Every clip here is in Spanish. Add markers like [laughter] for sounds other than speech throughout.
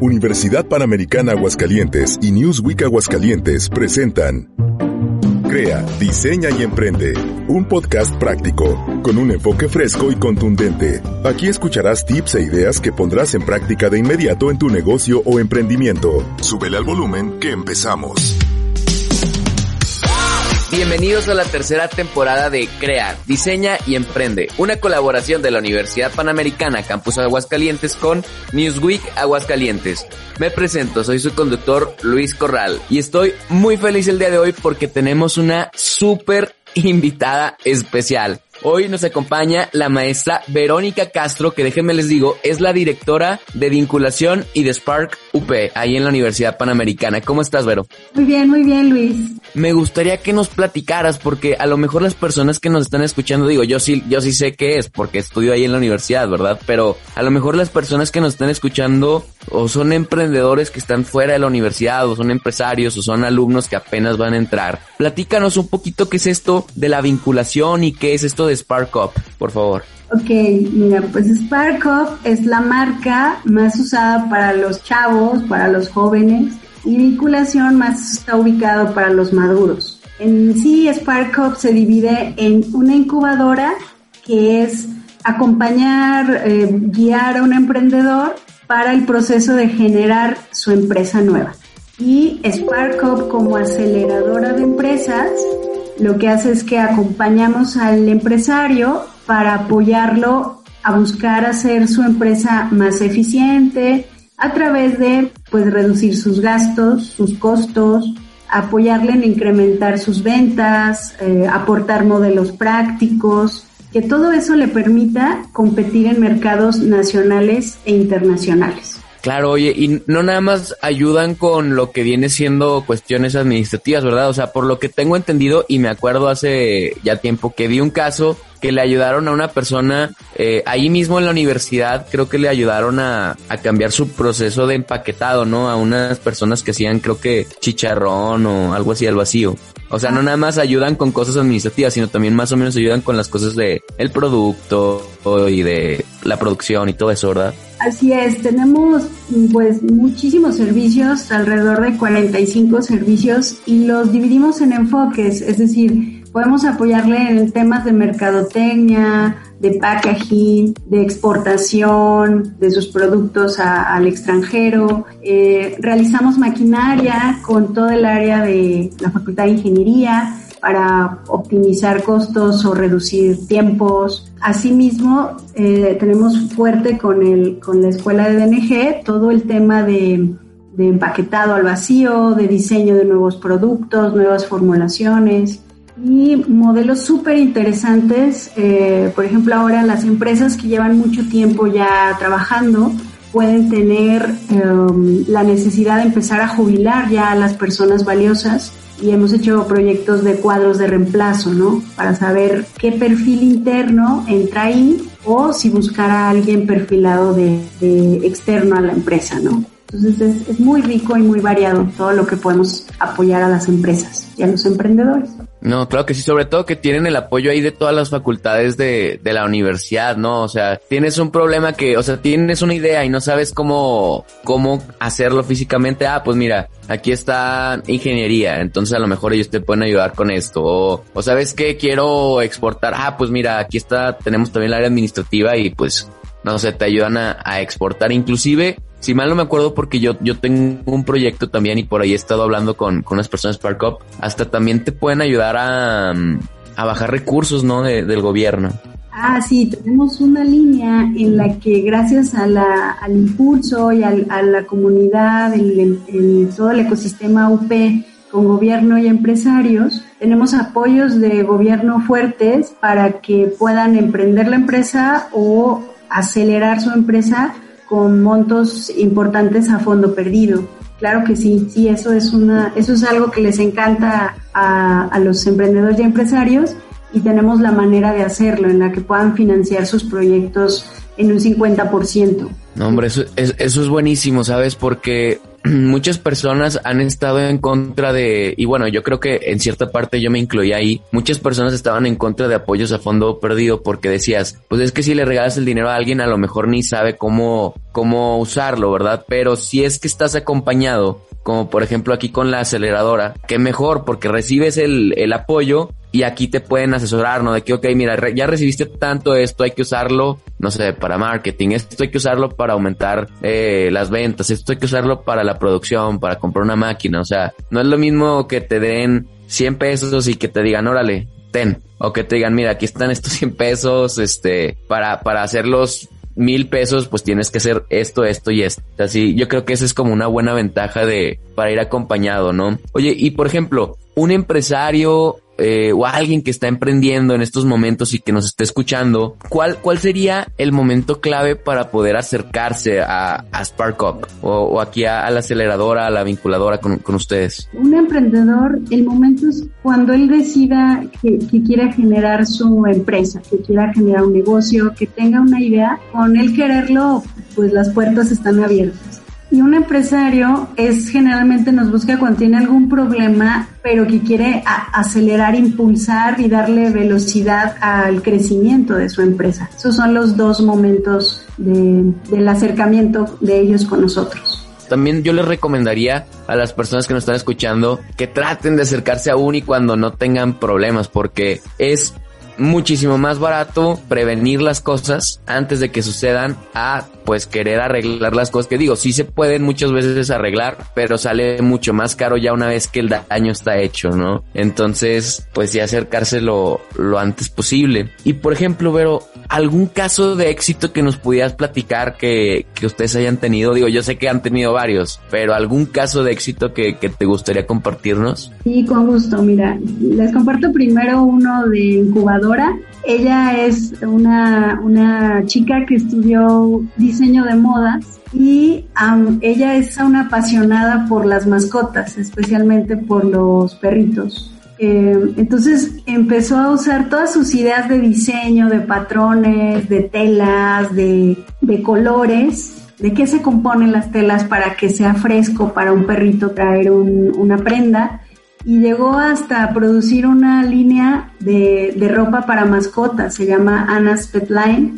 Universidad Panamericana Aguascalientes y Newsweek Aguascalientes presentan Crea, diseña y emprende. Un podcast práctico, con un enfoque fresco y contundente. Aquí escucharás tips e ideas que pondrás en práctica de inmediato en tu negocio o emprendimiento. Súbele al volumen que empezamos. Bienvenidos a la tercera temporada de Crea, Diseña y Emprende, una colaboración de la Universidad Panamericana Campus Aguascalientes con Newsweek Aguascalientes. Me presento, soy su conductor Luis Corral y estoy muy feliz el día de hoy porque tenemos una súper invitada especial. Hoy nos acompaña la maestra Verónica Castro, que déjenme les digo, es la directora de vinculación y de Spark UP, ahí en la Universidad Panamericana. ¿Cómo estás, Vero? Muy bien, muy bien, Luis. Me gustaría que nos platicaras, porque a lo mejor las personas que nos están escuchando, digo, yo sí, yo sí sé qué es, porque estudio ahí en la universidad, ¿verdad? Pero a lo mejor las personas que nos están escuchando o son emprendedores que están fuera de la universidad, o son empresarios, o son alumnos que apenas van a entrar. Platícanos un poquito qué es esto de la vinculación y qué es esto de Spark Up, por favor. Ok, mira, pues Spark Up es la marca más usada para los chavos, para los jóvenes, y vinculación más está ubicado para los maduros. En sí, Spark Up se divide en una incubadora que es acompañar, eh, guiar a un emprendedor para el proceso de generar su empresa nueva. Y Spark Up como aceleradora de empresas lo que hace es que acompañamos al empresario para apoyarlo a buscar hacer su empresa más eficiente a través de pues reducir sus gastos, sus costos, apoyarle en incrementar sus ventas, eh, aportar modelos prácticos, que todo eso le permita competir en mercados nacionales e internacionales. Claro, oye, y no nada más ayudan con lo que viene siendo cuestiones administrativas, ¿verdad? O sea, por lo que tengo entendido y me acuerdo hace ya tiempo que vi un caso que le ayudaron a una persona eh, ahí mismo en la universidad, creo que le ayudaron a, a, cambiar su proceso de empaquetado, ¿no? A unas personas que hacían, creo que chicharrón o algo así al vacío. O sea, no nada más ayudan con cosas administrativas, sino también más o menos ayudan con las cosas de el producto y de la producción y todo eso, ¿verdad? Así es, tenemos pues muchísimos servicios, alrededor de 45 servicios y los dividimos en enfoques, es decir, podemos apoyarle en temas de mercadotecnia, de packaging, de exportación de sus productos a, al extranjero. Eh, realizamos maquinaria con todo el área de la Facultad de Ingeniería para optimizar costos o reducir tiempos. Asimismo, eh, tenemos fuerte con, el, con la escuela de DNG todo el tema de, de empaquetado al vacío, de diseño de nuevos productos, nuevas formulaciones y modelos súper interesantes. Eh, por ejemplo, ahora las empresas que llevan mucho tiempo ya trabajando pueden tener um, la necesidad de empezar a jubilar ya a las personas valiosas y hemos hecho proyectos de cuadros de reemplazo, ¿no? Para saber qué perfil interno entra ahí o si buscar a alguien perfilado de, de externo a la empresa, ¿no? Entonces es, es, muy rico y muy variado todo lo que podemos apoyar a las empresas y a los emprendedores. No, claro que sí, sobre todo que tienen el apoyo ahí de todas las facultades de, de la universidad, ¿no? O sea, tienes un problema que, o sea, tienes una idea y no sabes cómo, cómo hacerlo físicamente. Ah, pues mira, aquí está ingeniería, entonces a lo mejor ellos te pueden ayudar con esto. O, o sabes que quiero exportar. Ah, pues mira, aquí está, tenemos también el área administrativa y pues, no sé, te ayudan a, a exportar. Inclusive, si mal no me acuerdo porque yo, yo tengo un proyecto también y por ahí he estado hablando con, con unas personas Spark Up, hasta también te pueden ayudar a, a bajar recursos, ¿no? De, del gobierno. Ah, sí, tenemos una línea en la que gracias a la, al impulso y al, a la comunidad, el, el, todo el ecosistema UP con gobierno y empresarios, tenemos apoyos de gobierno fuertes para que puedan emprender la empresa o acelerar su empresa con montos importantes a fondo perdido. Claro que sí, sí, eso es una, eso es algo que les encanta a, a los emprendedores y empresarios y tenemos la manera de hacerlo en la que puedan financiar sus proyectos en un 50%. No, hombre, eso es, eso es buenísimo, ¿sabes? Porque [clears throat] muchas personas han estado en contra de, y bueno, yo creo que en cierta parte yo me incluía ahí, muchas personas estaban en contra de apoyos a fondo perdido porque decías, pues es que si le regalas el dinero a alguien a lo mejor ni sabe cómo, cómo usarlo, ¿verdad? Pero si es que estás acompañado, como por ejemplo aquí con la aceleradora, que mejor porque recibes el, el apoyo y aquí te pueden asesorar, ¿no? De que, ok, mira, ya recibiste tanto esto, hay que usarlo, no sé, para marketing, esto hay que usarlo para aumentar eh, las ventas, esto hay que usarlo para la producción, para comprar una máquina, o sea, no es lo mismo que te den 100 pesos y que te digan, órale, ten, o que te digan, mira, aquí están estos 100 pesos, este, para, para hacerlos mil pesos, pues tienes que hacer esto, esto y esto. Así, yo creo que esa es como una buena ventaja de, para ir acompañado, ¿no? Oye, y por ejemplo, un empresario eh, o alguien que está emprendiendo en estos momentos y que nos esté escuchando, ¿cuál, cuál sería el momento clave para poder acercarse a, a Spark Up o, aquí a, la aceleradora, a la vinculadora con, con, ustedes? Un emprendedor, el momento es cuando él decida que, que quiera generar su empresa, que quiera generar un negocio, que tenga una idea, con él quererlo, pues las puertas están abiertas. Y un empresario es generalmente nos busca cuando tiene algún problema, pero que quiere acelerar, impulsar y darle velocidad al crecimiento de su empresa. Esos son los dos momentos de, del acercamiento de ellos con nosotros. También yo les recomendaría a las personas que nos están escuchando que traten de acercarse aún y cuando no tengan problemas, porque es muchísimo más barato prevenir las cosas antes de que sucedan a pues querer arreglar las cosas que digo, sí se pueden muchas veces arreglar, pero sale mucho más caro ya una vez que el daño está hecho, ¿no? Entonces, pues ya acercarse lo, antes posible. Y por ejemplo, Vero, ¿algún caso de éxito que nos pudieras platicar que, que ustedes hayan tenido? Digo, yo sé que han tenido varios, pero ¿algún caso de éxito que, que te gustaría compartirnos? Sí, con gusto. Mira, les comparto primero uno de Ella es una, una chica que estudió diseño de modas y ella es una apasionada por las mascotas, especialmente por los perritos. Eh, entonces empezó a usar todas sus ideas de diseño, de patrones, de telas, de, de colores de qué se componen las telas para que sea fresco para un perrito traer un, una prenda y llegó hasta producir una línea de, de ropa para mascotas, se llama Anna's Pet Line,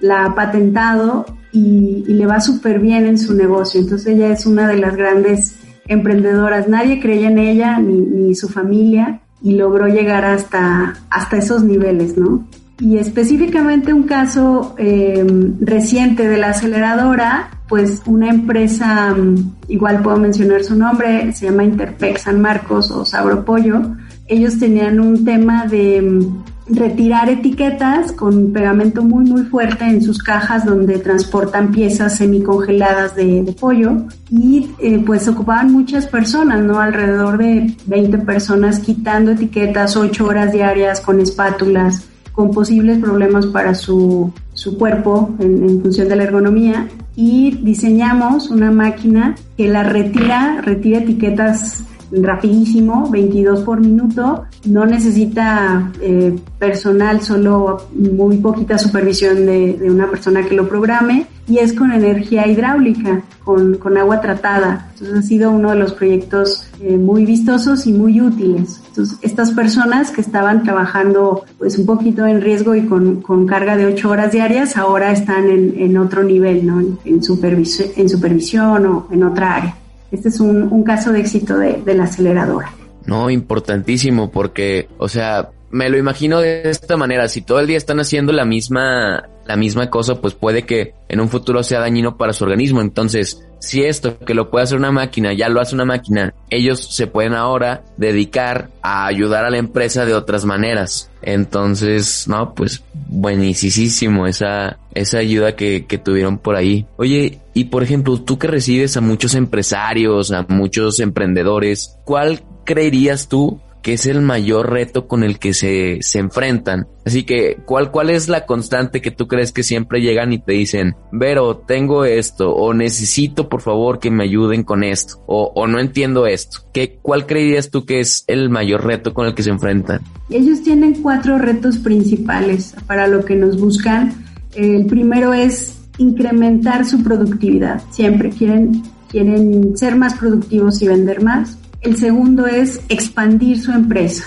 la ha patentado y, le va súper bien en su negocio, entonces ella es una de las grandes emprendedoras, nadie creía en ella ni, ni su familia y logró llegar hasta, hasta esos niveles, ¿no? Y específicamente un caso eh, reciente de la aceleradora, pues una empresa, mm, igual puedo mencionar su nombre, se llama Interpex San Marcos o Sabro Pollo. Ellos tenían un tema de mm, retirar etiquetas con pegamento muy muy fuerte en sus cajas donde transportan piezas semicongeladas de, de pollo y eh, pues ocupaban muchas personas, ¿no? Alrededor de 20 personas quitando etiquetas 8 horas diarias con espátulas con posibles problemas para su, su cuerpo en, en, función de la ergonomía. Y diseñamos una máquina que la retira, retira etiquetas rapidísimo, 22 por minuto, no necesita eh, personal, solo muy poquita supervisión de, una persona que lo programe y es con energía hidráulica, con, con agua tratada. Entonces ha sido uno de los proyectos eh, muy vistosos y muy útiles. Entonces estas personas que estaban trabajando pues un poquito en riesgo y con, con carga de 8 horas diarias ahora están en, en otro nivel, ¿no? En, supervisión, en supervisión o en otra área. Este es un, un caso de éxito de, de la aceleradora. No, importantísimo porque, o sea, me lo imagino de esta manera, si todo el día están haciendo la misma, la misma cosa, pues puede que en un futuro sea dañino para su organismo. Entonces, si esto que lo puede hacer una máquina, ya lo hace una máquina, ellos se pueden ahora dedicar a ayudar a la empresa de otras maneras. Entonces, no, pues buenísimo esa, esa ayuda que, que tuvieron por ahí. Oye, y por ejemplo, tú que recibes a muchos empresarios, a muchos emprendedores, ¿cuál creerías tú ¿qué es el mayor reto con el que se, se enfrentan? Así que, ¿cuál, ¿cuál es la constante que tú crees que siempre llegan y te dicen, Vero, tengo esto, o necesito por favor que me ayuden con esto, o, o no entiendo esto? ¿Qué, ¿Cuál creerías tú que es el mayor reto con el que se enfrentan? Ellos tienen cuatro retos principales para lo que nos buscan. El primero es incrementar su productividad. Siempre quieren, quieren ser más productivos y vender más. El segundo es expandir su empresa,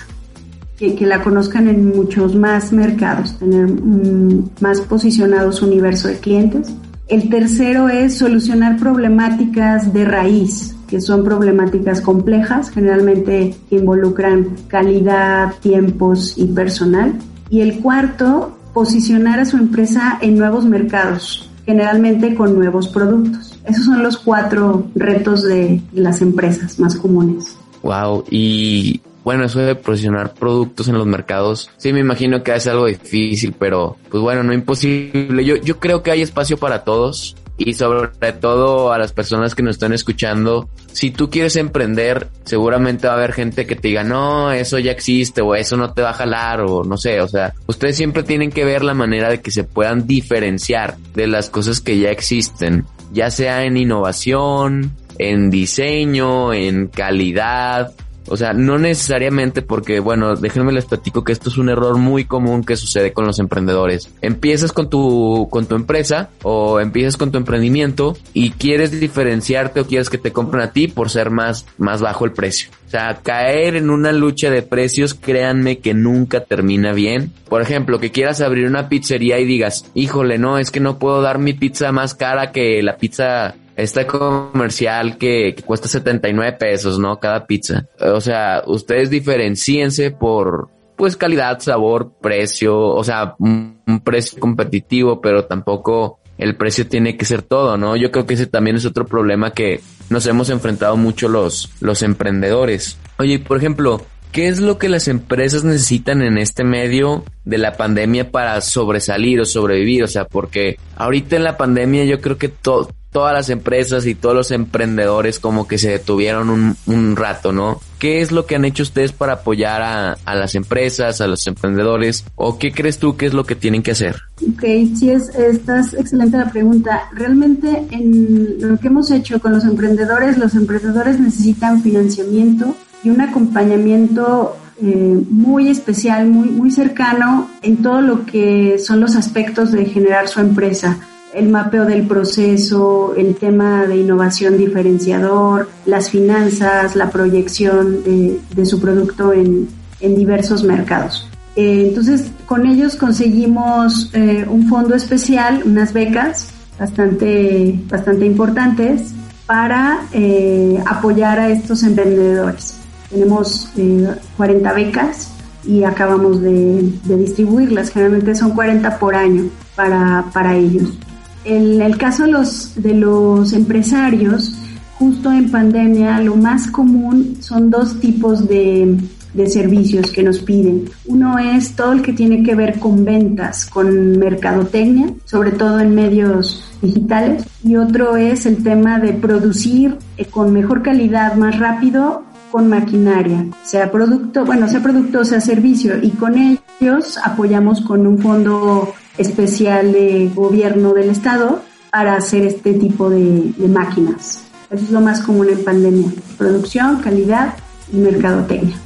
que, que la conozcan en muchos más mercados, tener más posicionado su universo de clientes. El tercero es solucionar problemáticas de raíz, que son problemáticas complejas, generalmente que involucran calidad, tiempos y personal. Y el cuarto, posicionar a su empresa en nuevos mercados, generalmente con nuevos productos. Esos son los cuatro retos de las empresas más comunes. Wow, y bueno, eso de posicionar productos en los mercados, sí me imagino que es algo difícil, pero pues bueno, no imposible. Yo, yo creo que hay espacio para todos y sobre todo a las personas que nos están escuchando, si tú quieres emprender, seguramente va a haber gente que te diga, no, eso ya existe o eso no te va a jalar o no sé, o sea, ustedes siempre tienen que ver la manera de que se puedan diferenciar de las cosas que ya existen, ya sea en innovación, en diseño, en calidad, o sea, no necesariamente porque, bueno, déjenme les platico que esto es un error muy común que sucede con los emprendedores. Empiezas con tu, con tu empresa o empiezas con tu emprendimiento y quieres diferenciarte o quieres que te compren a ti por ser más, más bajo el precio. O sea, caer en una lucha de precios, créanme que nunca termina bien. Por ejemplo, que quieras abrir una pizzería y digas, híjole, no, es que no puedo dar mi pizza más cara que la pizza esta comercial que, que, cuesta 79 pesos, ¿no? Cada pizza. O sea, ustedes diferenciense por, pues, calidad, sabor, precio, o sea, un, precio competitivo, pero tampoco el precio tiene que ser todo, ¿no? Yo creo que ese también es otro problema que nos hemos enfrentado mucho los, los emprendedores. Oye, por ejemplo, ¿Qué es lo que las empresas necesitan en este medio de la pandemia para sobresalir o sobrevivir? O sea, porque ahorita en la pandemia yo creo que to todas las empresas y todos los emprendedores como que se detuvieron un, rato, ¿no? ¿Qué es lo que han hecho ustedes para apoyar a, las empresas, a los emprendedores? ¿O qué crees tú que es lo que tienen que hacer? Ok, sí, es, esta es excelente la pregunta. Realmente en lo que hemos hecho con los emprendedores, los emprendedores necesitan financiamiento y un acompañamiento eh, muy especial, muy, muy cercano en todo lo que son los aspectos de generar su empresa. El mapeo del proceso, el tema de innovación diferenciador, las finanzas, la proyección de, su producto en, en diversos mercados. Eh, entonces, con ellos conseguimos eh, un fondo especial, unas becas bastante, bastante importantes para eh, apoyar a estos emprendedores. Tenemos eh, 40 becas y acabamos de, de, distribuirlas. Generalmente son 40 por año para, para ellos. En el caso de los, de los empresarios, justo en pandemia, lo más común son dos tipos de, de servicios que nos piden. Uno es todo el que tiene que ver con ventas, con mercadotecnia, sobre todo en medios digitales. Y otro es el tema de producir eh, con mejor calidad, más rápido con maquinaria, sea producto, bueno, sea producto sea servicio, y con ellos apoyamos con un fondo especial de gobierno del Estado para hacer este tipo de, máquinas. Eso es lo más común en pandemia, producción, calidad y mercadotecnia.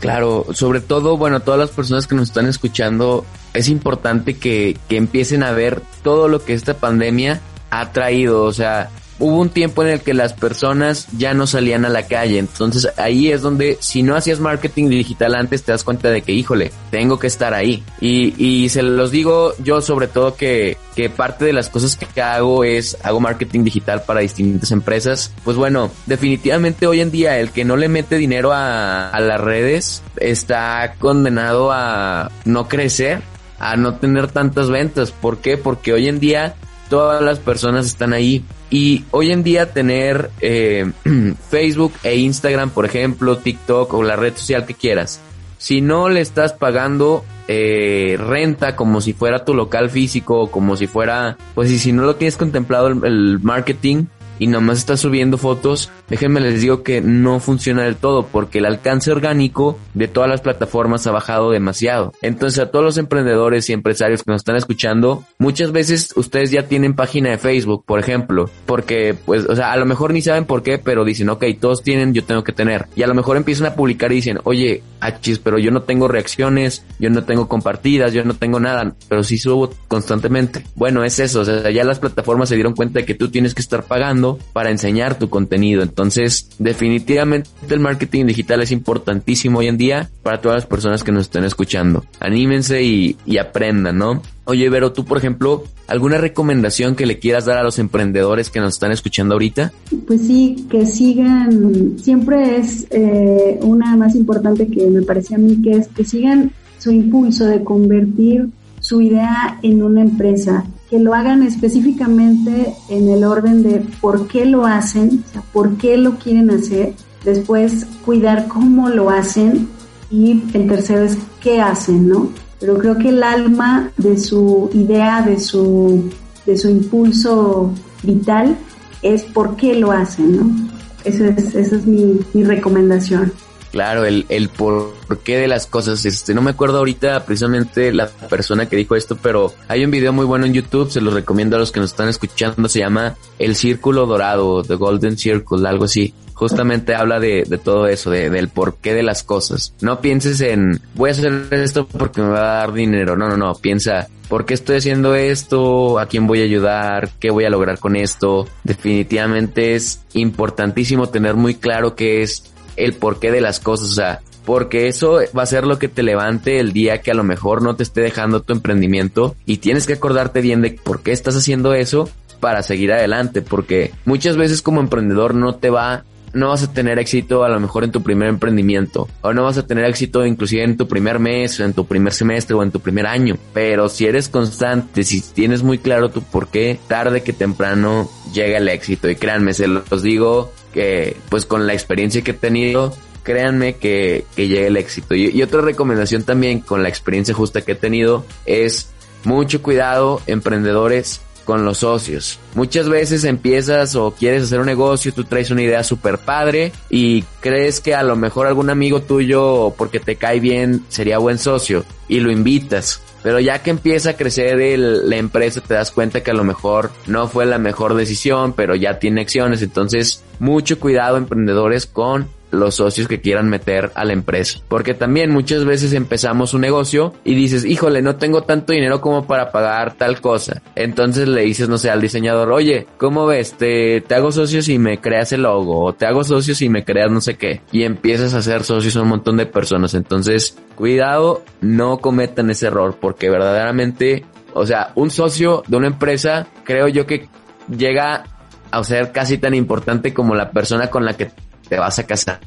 Claro, sobre todo, bueno, todas las personas que nos están escuchando, es importante que, que empiecen a ver todo lo que esta pandemia ha traído, o sea, hubo un tiempo en el que las personas ya no salían a la calle. Entonces ahí es donde si no hacías marketing digital antes te das cuenta de que, híjole, tengo que estar ahí. Y, y se los digo yo sobre todo que, que parte de las cosas que hago es hago marketing digital para distintas empresas. Pues bueno, definitivamente hoy en día el que no le mete dinero a, a las redes está condenado a no crecer a no tener tantas ventas. ¿Por qué? Porque hoy en día todas las personas están ahí. Y hoy en día tener eh, [clears throat] Facebook e Instagram, por ejemplo, TikTok o la red social que quieras, si no le estás pagando eh, renta como si fuera tu local físico, como si fuera, pues y si no lo tienes contemplado el marketing, y nomás estás subiendo fotos, déjenme les digo que no funciona del todo porque el alcance orgánico de todas las plataformas ha bajado demasiado. Entonces a todos los emprendedores y empresarios que nos están escuchando, muchas veces ustedes ya tienen página de Facebook, por ejemplo, porque pues, o sea, a lo mejor ni saben por qué, pero dicen, ok, todos tienen, yo tengo que tener. Y a lo mejor empiezan a publicar y dicen, oye, achis, pero yo no tengo reacciones, yo no tengo compartidas, yo no tengo nada, pero sí subo constantemente. Bueno, es eso, o sea, ya las plataformas se dieron cuenta de que tú tienes que estar pagando para enseñar tu contenido. Entonces, definitivamente el marketing digital es importantísimo hoy en día para todas las personas que nos estén escuchando. Anímense y, aprendan, ¿no? Oye, Vero, tú, por ejemplo, ¿alguna recomendación que le quieras dar a los emprendedores que nos están escuchando ahorita? Pues sí, que sigan, siempre es eh, una más importante que me parece a mí, que es que sigan su impulso de convertir su idea en una empresa, que lo hagan específicamente en el orden de por qué lo hacen, o sea, por qué lo quieren hacer, después cuidar cómo lo hacen y el tercero es qué hacen, ¿no? pero creo que el alma de su idea, de su, de su impulso vital, es por qué lo hacen, ¿no? Esa es, esa es mi, mi recomendación. Claro, el, el por qué de las cosas. Este, no me acuerdo ahorita precisamente la persona que dijo esto, pero hay un video muy bueno en YouTube, se los recomiendo a los que nos están escuchando, se llama El Círculo Dorado, The Golden Circle, algo así justamente habla de, de todo eso, de, del porqué de las cosas. No pienses en, voy a hacer esto porque me va a dar dinero. No, no, no. Piensa, ¿por qué estoy haciendo esto? ¿A quién voy a ayudar? ¿Qué voy a lograr con esto? Definitivamente es importantísimo tener muy claro qué es el porqué de las cosas. O sea, porque eso va a ser lo que te levante el día que a lo mejor no te esté dejando tu emprendimiento y tienes que acordarte bien de por qué estás haciendo eso para seguir adelante, porque muchas veces como emprendedor no te va no vas a tener éxito a lo mejor en tu primer emprendimiento o no vas a tener éxito inclusive en tu primer mes o en tu primer semestre o en tu primer año. Pero si eres constante, si tienes muy claro tu por qué, tarde que temprano llega el éxito. Y créanme, se los digo que pues con la experiencia que he tenido, créanme que, que llega el éxito. Y, y otra recomendación también con la experiencia justa que he tenido es mucho cuidado, emprendedores, con los socios. Muchas veces empiezas o quieres hacer un negocio, tú traes una idea súper padre y crees que a lo mejor algún amigo tuyo porque te cae bien sería buen socio y lo invitas. Pero ya que empieza a crecer el, la empresa te das cuenta que a lo mejor no fue la mejor decisión, pero ya tiene acciones. Entonces, mucho cuidado emprendedores con los socios que quieran meter a la empresa. Porque también muchas veces empezamos un negocio y dices, híjole, no tengo tanto dinero como para pagar tal cosa. Entonces le dices, no sé, al diseñador, oye, ¿cómo ves? Te, te hago socios y me creas el logo, o te hago socios y me creas no sé qué. Y empiezas a hacer socios a un montón de personas. Entonces, cuidado, no cometan ese error, porque verdaderamente, o sea, un socio de una empresa, creo yo que llega a ser casi tan importante como la persona con la que te vas a casar.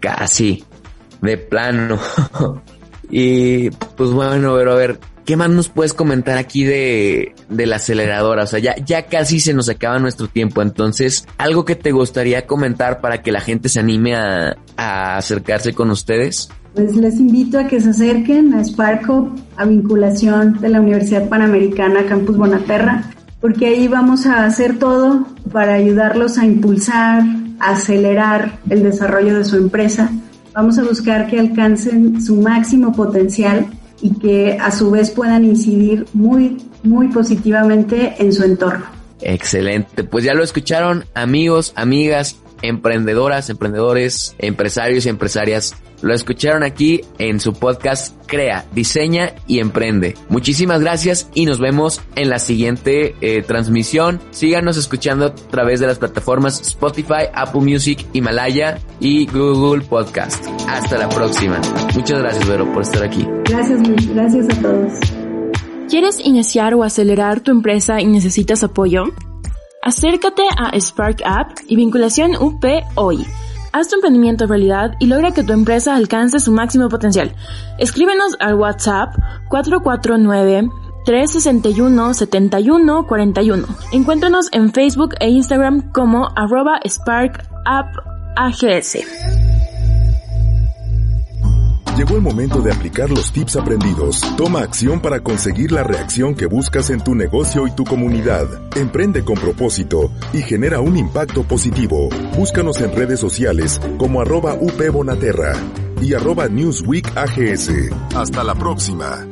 Casi. De plano. [laughs] y pues bueno, pero a ver, ¿qué más nos puedes comentar aquí de, de la aceleradora? O sea, ya, ya casi se nos acaba nuestro tiempo. Entonces, algo que te gustaría comentar para que la gente se anime a, a acercarse con ustedes. Pues les invito a que se acerquen a Sparko, a vinculación de la Universidad Panamericana Campus Bonaterra, porque ahí vamos a hacer todo para ayudarlos a impulsar, acelerar el desarrollo de su empresa. Vamos a buscar que alcancen su máximo potencial y que a su vez puedan incidir muy, muy positivamente en su entorno. Excelente, pues ya lo escucharon amigos, amigas, emprendedoras, emprendedores, empresarios y empresarias. Lo escucharon aquí en su podcast Crea, Diseña y Emprende. Muchísimas gracias y nos vemos en la siguiente eh, transmisión. Síganos escuchando a través de las plataformas Spotify, Apple Music, Himalaya y Google Podcast. Hasta la próxima. Muchas gracias, Vero, por estar aquí. Gracias, Luis. Gracias a todos. ¿Quieres iniciar o acelerar tu empresa y necesitas apoyo? Acércate a Spark App y vinculación UP hoy. Haz tu emprendimiento realidad y logra que tu empresa alcance su máximo potencial. Escríbenos al WhatsApp 449 361 71 41. Encuéntranos en Facebook e Instagram como arroba Spark App AGS. Llegó el momento de aplicar los tips aprendidos. Toma acción para conseguir la reacción que buscas en tu negocio y tu comunidad. Emprende con propósito y genera un impacto positivo. Búscanos en redes sociales como arroba upbonaterra y arroba Newsweek AGS. Hasta la próxima.